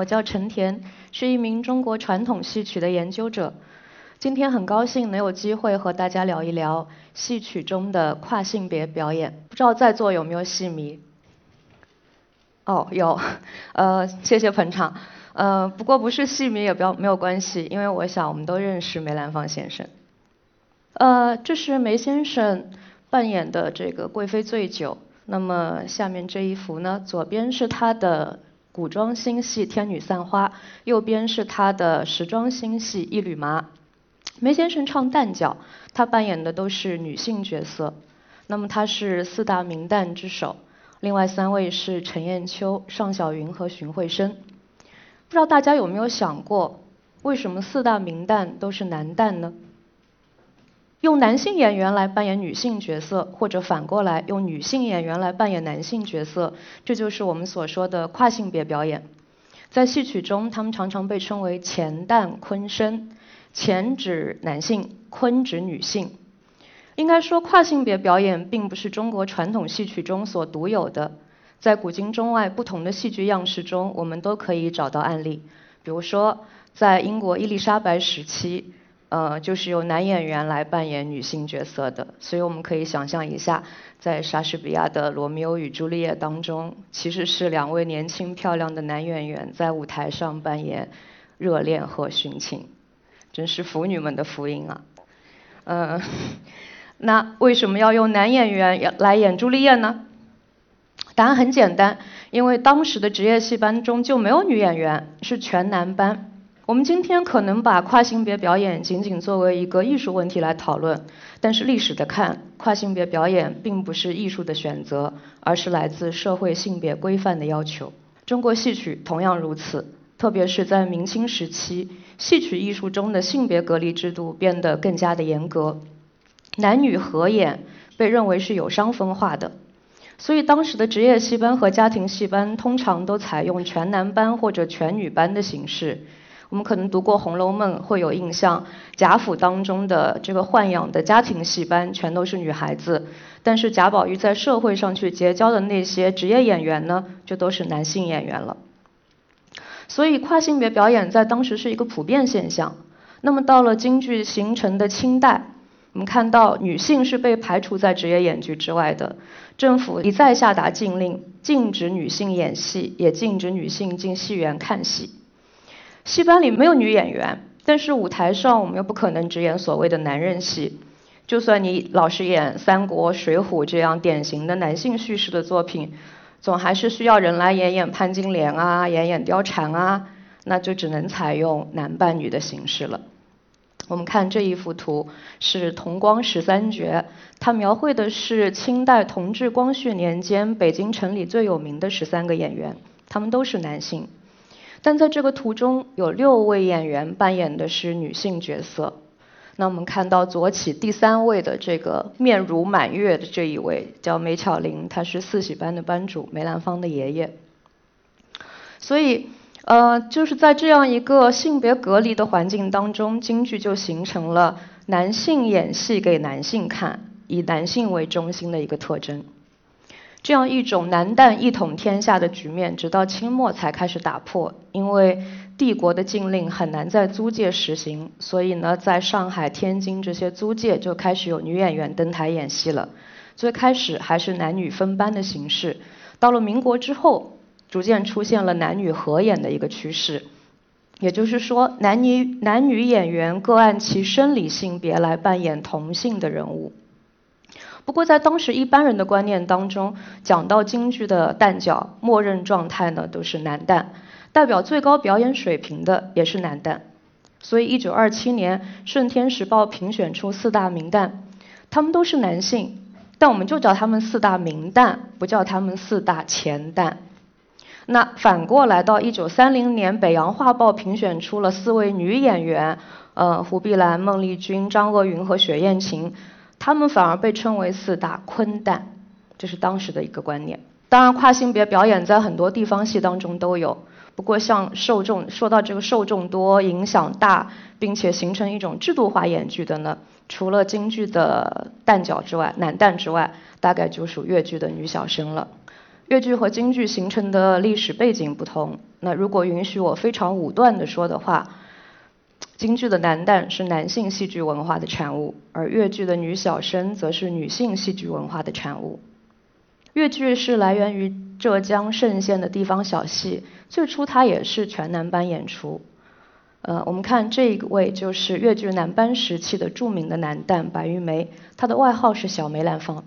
我叫陈田，是一名中国传统戏曲的研究者。今天很高兴能有机会和大家聊一聊戏曲中的跨性别表演。不知道在座有没有戏迷？哦，有，呃，谢谢捧场。呃，不过不是戏迷也不要没有关系，因为我想我们都认识梅兰芳先生。呃，这是梅先生扮演的这个贵妃醉酒。那么下面这一幅呢，左边是他的古装新戏《天女散花》，右边是他的时装新戏《一缕麻》。梅先生唱旦角，他扮演的都是女性角色。那么他是四大名旦之首，另外三位是陈砚秋、尚小云和荀慧生。不知道大家有没有想过，为什么四大名旦都是男旦呢？用男性演员来扮演女性角色，或者反过来用女性演员来扮演男性角色，这就是我们所说的跨性别表演。在戏曲中，他们常常被称为乾旦坤生，乾指男性，坤指女性。应该说，跨性别表演并不是中国传统戏曲中所独有的，在古今中外不同的戏剧样式中，我们都可以找到案例。比如说，在英国伊丽莎白时期。呃，就是由男演员来扮演女性角色的，所以我们可以想象一下，在莎士比亚的《罗密欧与朱丽叶》当中，其实是两位年轻漂亮的男演员在舞台上扮演热恋和殉情，真是腐女们的福音啊！嗯，那为什么要用男演员来演朱丽叶呢？答案很简单，因为当时的职业戏班中就没有女演员，是全男班。我们今天可能把跨性别表演仅仅作为一个艺术问题来讨论，但是历史的看，跨性别表演并不是艺术的选择，而是来自社会性别规范的要求。中国戏曲同样如此，特别是在明清时期，戏曲艺术中的性别隔离制度变得更加的严格，男女合演被认为是有伤风化的，所以当时的职业戏班和家庭戏班通常都采用全男班或者全女班的形式。我们可能读过《红楼梦》，会有印象，贾府当中的这个豢养的家庭戏班全都是女孩子，但是贾宝玉在社会上去结交的那些职业演员呢，就都是男性演员了。所以跨性别表演在当时是一个普遍现象。那么到了京剧形成的清代，我们看到女性是被排除在职业演剧之外的，政府一再下达禁令，禁止女性演戏，也禁止女性进戏园看戏。戏班里没有女演员，但是舞台上我们又不可能只演所谓的男人戏。就算你老是演三国、水浒这样典型的男性叙事的作品，总还是需要人来演演潘金莲啊，演演貂蝉啊，那就只能采用男扮女的形式了。我们看这一幅图是同光十三绝，它描绘的是清代同治、光绪年间北京城里最有名的十三个演员，他们都是男性。但在这个图中有六位演员扮演的是女性角色。那我们看到左起第三位的这个面如满月的这一位叫梅巧玲，她是四喜班的班主，梅兰芳的爷爷。所以，呃，就是在这样一个性别隔离的环境当中，京剧就形成了男性演戏给男性看，以男性为中心的一个特征。这样一种男旦一统天下的局面，直到清末才开始打破。因为帝国的禁令很难在租界实行，所以呢，在上海、天津这些租界就开始有女演员登台演戏了。最开始还是男女分班的形式，到了民国之后，逐渐出现了男女合演的一个趋势。也就是说，男女男女演员各按其生理性别来扮演同性的人物。不过，在当时一般人的观念当中，讲到京剧的旦角，默认状态呢都是男旦，代表最高表演水平的也是男旦。所以，一九二七年《顺天时报》评选出四大名旦，他们都是男性，但我们就叫他们四大名旦，不叫他们四大前旦。那反过来到一九三零年，《北洋画报》评选出了四位女演员，呃，胡碧兰、孟丽君、张娥云和雪艳琴。他们反而被称为四大坤旦，这是当时的一个观念。当然，跨性别表演在很多地方戏当中都有。不过，像受众说到这个受众多、影响大，并且形成一种制度化演剧的呢，除了京剧的旦角之外，男旦之外，大概就属越剧的女小生了。越剧和京剧形成的历史背景不同，那如果允许我非常武断的说的话，京剧的男旦是男性戏剧文化的产物，而越剧的女小生则是女性戏剧文化的产物。越剧是来源于浙江嵊县的地方小戏，最初它也是全男班演出。呃，我们看这一位就是越剧男班时期的著名的男旦白玉梅，她的外号是小梅兰芳。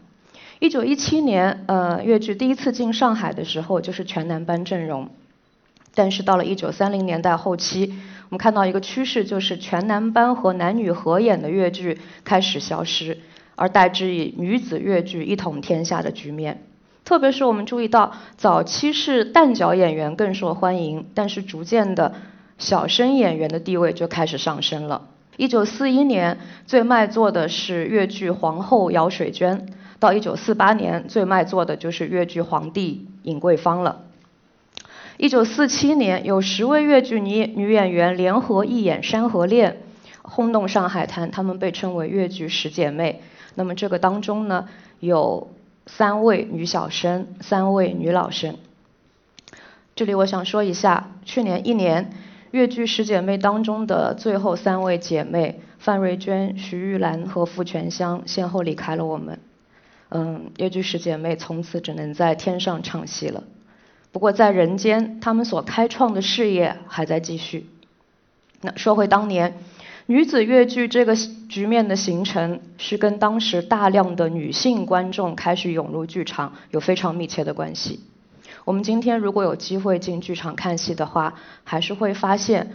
一九一七年，呃，越剧第一次进上海的时候就是全男班阵容，但是到了一九三零年代后期，我们看到一个趋势，就是全男班和男女合演的越剧开始消失，而代之以女子越剧一统天下的局面。特别是我们注意到，早期是旦角演员更受欢迎，但是逐渐的。小生演员的地位就开始上升了。一九四一年最卖座的是越剧皇后姚水娟，到一九四八年最卖座的就是越剧皇帝尹桂芳了。一九四七年有十位越剧女女演员联合一演《山河恋》，轰动上海滩，她们被称为越剧十姐妹。那么这个当中呢，有三位女小生，三位女老生。这里我想说一下，去年一年。越剧十姐妹当中的最后三位姐妹范瑞娟、徐玉兰和傅全香先后离开了我们。嗯，越剧十姐妹从此只能在天上唱戏了。不过在人间，他们所开创的事业还在继续。那说回当年，女子越剧这个局面的形成，是跟当时大量的女性观众开始涌入剧场有非常密切的关系。我们今天如果有机会进剧场看戏的话，还是会发现，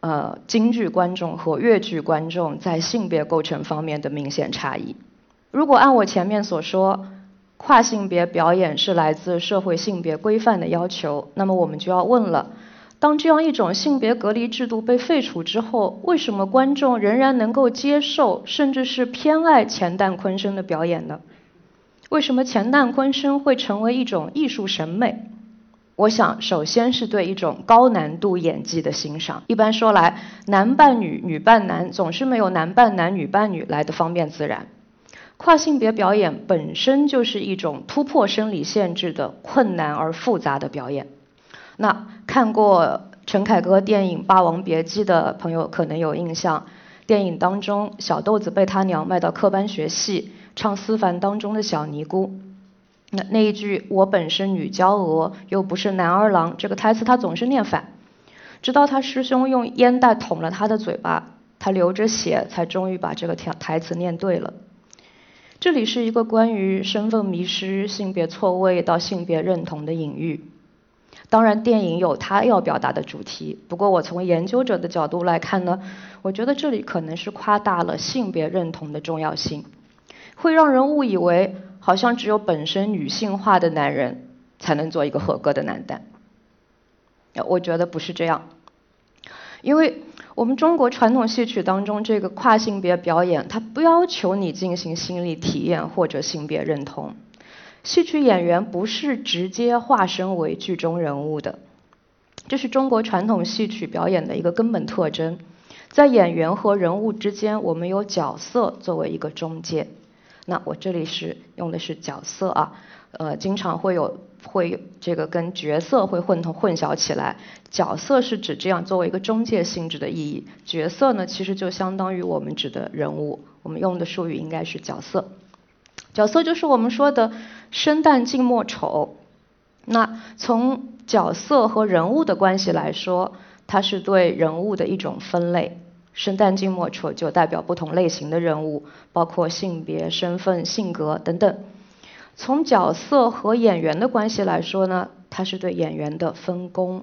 呃，京剧观众和越剧观众在性别构成方面的明显差异。如果按我前面所说，跨性别表演是来自社会性别规范的要求，那么我们就要问了：当这样一种性别隔离制度被废除之后，为什么观众仍然能够接受，甚至是偏爱钱旦昆生的表演呢？为什么钱旦昆生会成为一种艺术审美？我想，首先是对一种高难度演技的欣赏。一般说来，男扮女、女扮男，总是没有男扮男、女扮女来的方便自然。跨性别表演本身就是一种突破生理限制的困难而复杂的表演。那看过陈凯歌电影《霸王别姬》的朋友可能有印象，电影当中小豆子被他娘卖到科班学戏。唱思凡当中的小尼姑，那那一句“我本是女娇娥，又不是男儿郎”这个台词他总是念反，直到他师兄用烟袋捅了他的嘴巴，他流着血才终于把这个台台词念对了。这里是一个关于身份迷失、性别错位到性别认同的隐喻。当然，电影有它要表达的主题，不过我从研究者的角度来看呢，我觉得这里可能是夸大了性别认同的重要性。会让人误以为，好像只有本身女性化的男人才能做一个合格的男旦。我觉得不是这样，因为我们中国传统戏曲当中这个跨性别表演，它不要求你进行心理体验或者性别认同。戏曲演员不是直接化身为剧中人物的，这是中国传统戏曲表演的一个根本特征。在演员和人物之间，我们有角色作为一个中介。那我这里是用的是角色啊，呃，经常会有会这个跟角色会混同混淆起来。角色是指这样作为一个中介性质的意义，角色呢其实就相当于我们指的人物，我们用的术语应该是角色。角色就是我们说的生旦净末丑。那从角色和人物的关系来说，它是对人物的一种分类。生旦净末丑就代表不同类型的人物，包括性别、身份、性格等等。从角色和演员的关系来说呢，它是对演员的分工。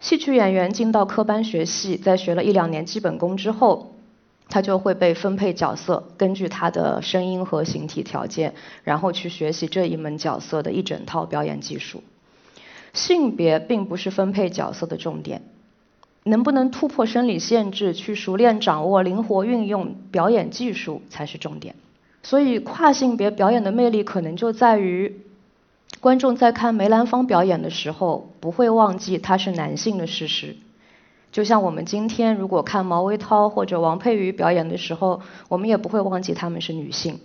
戏曲演员进到科班学戏，在学了一两年基本功之后，他就会被分配角色，根据他的声音和形体条件，然后去学习这一门角色的一整套表演技术。性别并不是分配角色的重点。能不能突破生理限制，去熟练掌握灵活运用表演技术才是重点。所以跨性别表演的魅力可能就在于，观众在看梅兰芳表演的时候，不会忘记他是男性的事实。就像我们今天如果看毛维涛或者王佩瑜表演的时候，我们也不会忘记他们是女性。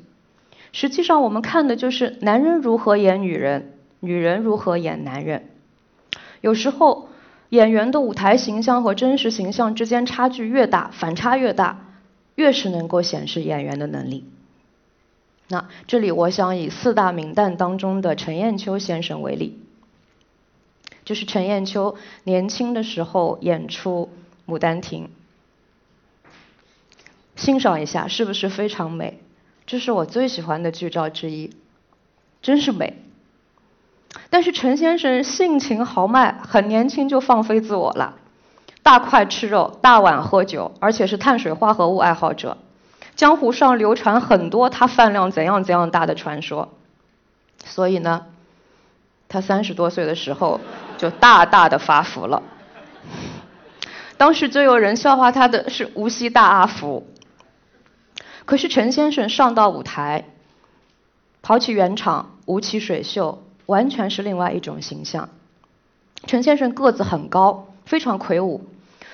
实际上我们看的就是男人如何演女人，女人如何演男人。有时候，演员的舞台形象和真实形象之间差距越大，反差越大，越是能够显示演员的能力。那这里我想以四大名旦当中的陈砚秋先生为例，就是陈砚秋年轻的时候演出《牡丹亭》，欣赏一下是不是非常美？这是我最喜欢的剧照之一，真是美。但是陈先生性情豪迈，很年轻就放飞自我了，大块吃肉，大碗喝酒，而且是碳水化合物爱好者。江湖上流传很多他饭量怎样怎样大的传说，所以呢，他三十多岁的时候就大大的发福了。当时就有人笑话他的是无锡大阿福。可是陈先生上到舞台，跑起圆场，舞起水袖，完全是另外一种形象。陈先生个子很高，非常魁梧。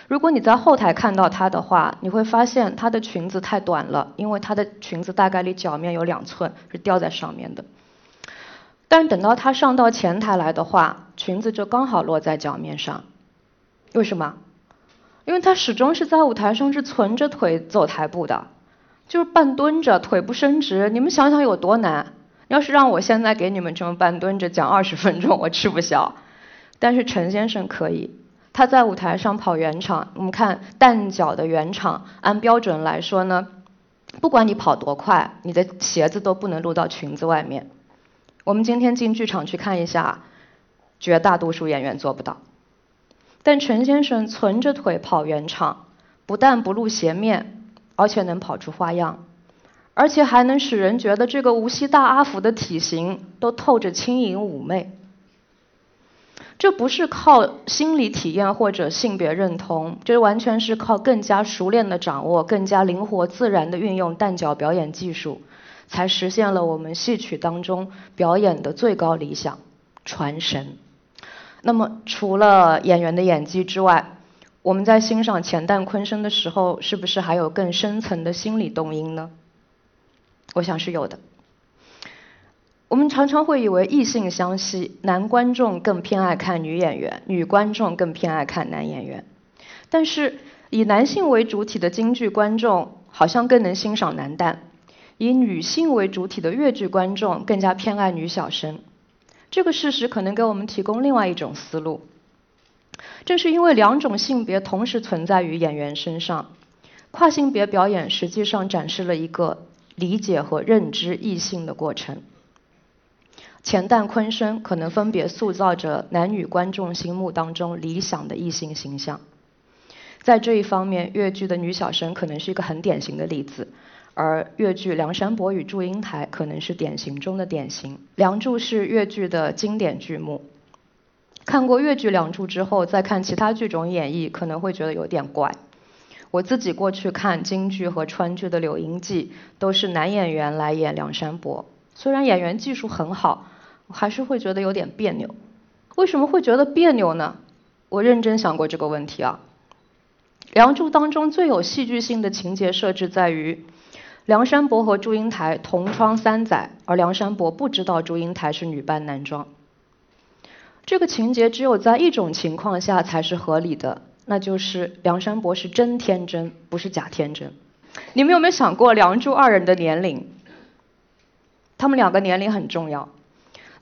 如果你在后台看到她的话，你会发现她的裙子太短了，因为她的裙子大概离脚面有两寸，是吊在上面的。但等到她上到前台来的话，裙子就刚好落在脚面上。为什么？因为她始终是在舞台上是存着腿走台步的，就是半蹲着，腿不伸直。你们想想有多难？要是让我现在给你们这么半蹲着讲二十分钟，我吃不消。但是陈先生可以。他在舞台上跑圆场，我们看单脚的圆场，按标准来说呢，不管你跑多快，你的鞋子都不能露到裙子外面。我们今天进剧场去看一下，绝大多数演员做不到。但陈先生存着腿跑圆场，不但不露鞋面，而且能跑出花样，而且还能使人觉得这个无锡大阿福的体型都透着轻盈妩媚。这不是靠心理体验或者性别认同，就是完全是靠更加熟练的掌握、更加灵活自然的运用旦角表演技术，才实现了我们戏曲当中表演的最高理想——传神。那么，除了演员的演技之外，我们在欣赏钱旦昆声的时候，是不是还有更深层的心理动因呢？我想是有的。我们常常会以为异性相吸，男观众更偏爱看女演员，女观众更偏爱看男演员。但是以男性为主体的京剧观众好像更能欣赏男旦，以女性为主体的越剧观众更加偏爱女小生。这个事实可能给我们提供另外一种思路。正是因为两种性别同时存在于演员身上，跨性别表演实际上展示了一个理解和认知异性的过程。钱旦昆声可能分别塑造着男女观众心目当中理想的异性形象，在这一方面，越剧的女小生可能是一个很典型的例子，而越剧《梁山伯与祝英台》可能是典型中的典型。《梁祝》是越剧的经典剧目，看过越剧《梁祝》之后，再看其他剧种演绎，可能会觉得有点怪。我自己过去看京剧和川剧的《柳荫记》，都是男演员来演梁山伯，虽然演员技术很好。还是会觉得有点别扭，为什么会觉得别扭呢？我认真想过这个问题啊。《梁祝》当中最有戏剧性的情节设置在于，梁山伯和祝英台同窗三载，而梁山伯不知道祝英台是女扮男装。这个情节只有在一种情况下才是合理的，那就是梁山伯是真天真，不是假天真。你们有没有想过梁祝二人的年龄？他们两个年龄很重要。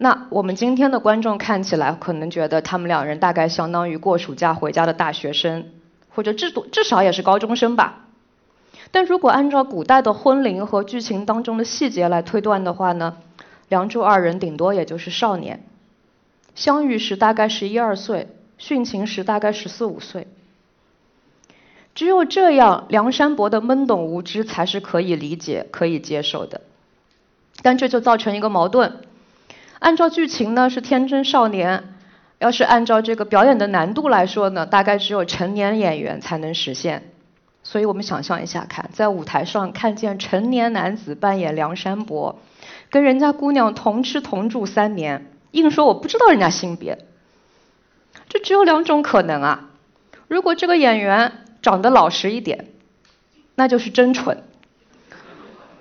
那我们今天的观众看起来可能觉得他们两人大概相当于过暑假回家的大学生，或者至多至少也是高中生吧。但如果按照古代的婚龄和剧情当中的细节来推断的话呢，梁祝二人顶多也就是少年，相遇时大概十一二岁，殉情时大概十四五岁。只有这样，梁山伯的懵懂无知才是可以理解、可以接受的。但这就造成一个矛盾。按照剧情呢是天真少年，要是按照这个表演的难度来说呢，大概只有成年演员才能实现。所以我们想象一下，看在舞台上看见成年男子扮演梁山伯，跟人家姑娘同吃同住三年，硬说我不知道人家性别，这只有两种可能啊。如果这个演员长得老实一点，那就是真蠢；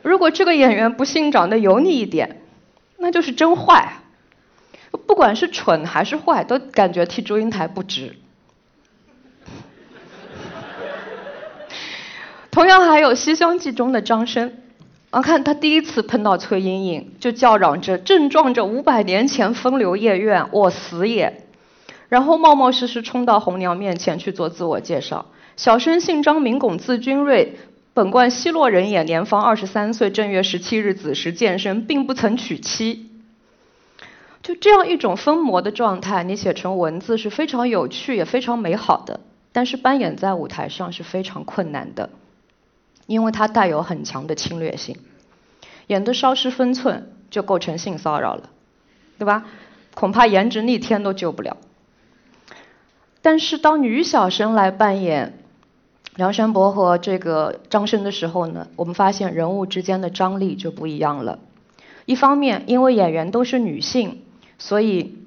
如果这个演员不幸长得油腻一点，那就是真坏，不管是蠢还是坏，都感觉替祝英台不值。同样还有《西厢记》中的张生，啊，看他第一次碰到崔莺莺，就叫嚷着正撞着五百年前风流夜愿，我死也。然后冒冒失失冲到红娘面前去做自我介绍，小生姓张名拱字君瑞，本贯西洛人也，年方二十三岁，正月十七日子时健身，并不曾娶妻。就这样一种疯魔的状态，你写成文字是非常有趣也非常美好的，但是扮演在舞台上是非常困难的。因为它带有很强的侵略性，演的稍失分寸就构成性骚扰了，对吧？恐怕颜值逆天都救不了。但是当女小生来扮演梁山伯和这个张生的时候呢，我们发现人物之间的张力就不一样了。一方面，因为演员都是女性，所以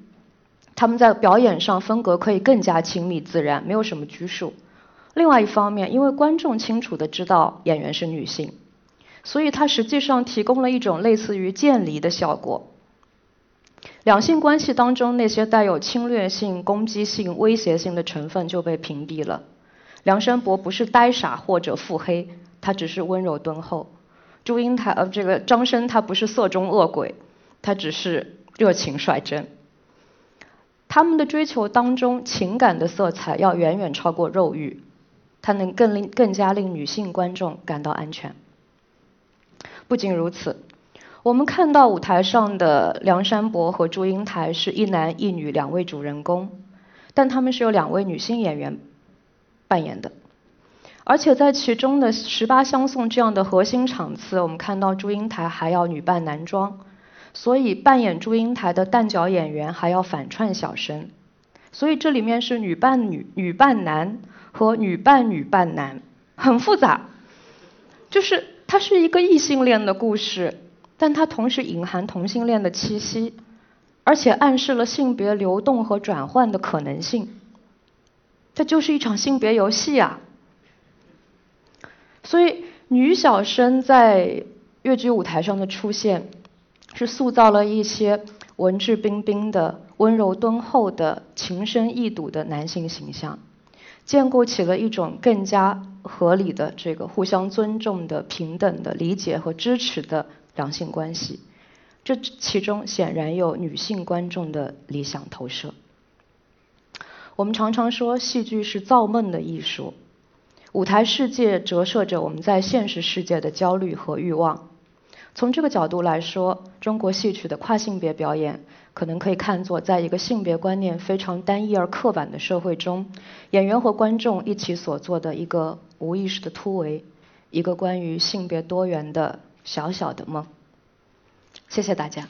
他们在表演上风格可以更加亲密自然，没有什么拘束。另外一方面，因为观众清楚的知道演员是女性，所以它实际上提供了一种类似于渐离的效果。两性关系当中那些带有侵略性、攻击性、威胁性的成分就被屏蔽了。梁山伯不是呆傻或者腹黑，他只是温柔敦厚；祝英台呃这个张生他不是色中恶鬼，他只是热情率真。他们的追求当中情感的色彩要远远超过肉欲。它能更令更加令女性观众感到安全。不仅如此，我们看到舞台上的梁山伯和祝英台是一男一女两位主人公，但他们是由两位女性演员扮演的。而且在其中的十八相送这样的核心场次，我们看到祝英台还要女扮男装，所以扮演祝英台的旦角演员还要反串小生，所以这里面是女扮女，女扮男。和女扮女扮男很复杂，就是它是一个异性恋的故事，但它同时隐含同性恋的气息，而且暗示了性别流动和转换的可能性。这就是一场性别游戏啊！所以女小生在越剧舞台上的出现，是塑造了一些文质彬彬的、温柔敦厚的、情深意笃的男性形象。建构起了一种更加合理的、这个互相尊重的、平等的理解和支持的两性关系。这其中显然有女性观众的理想投射。我们常常说，戏剧是造梦的艺术，舞台世界折射着我们在现实世界的焦虑和欲望。从这个角度来说，中国戏曲的跨性别表演。可能可以看作，在一个性别观念非常单一而刻板的社会中，演员和观众一起所做的一个无意识的突围，一个关于性别多元的小小的梦。谢谢大家。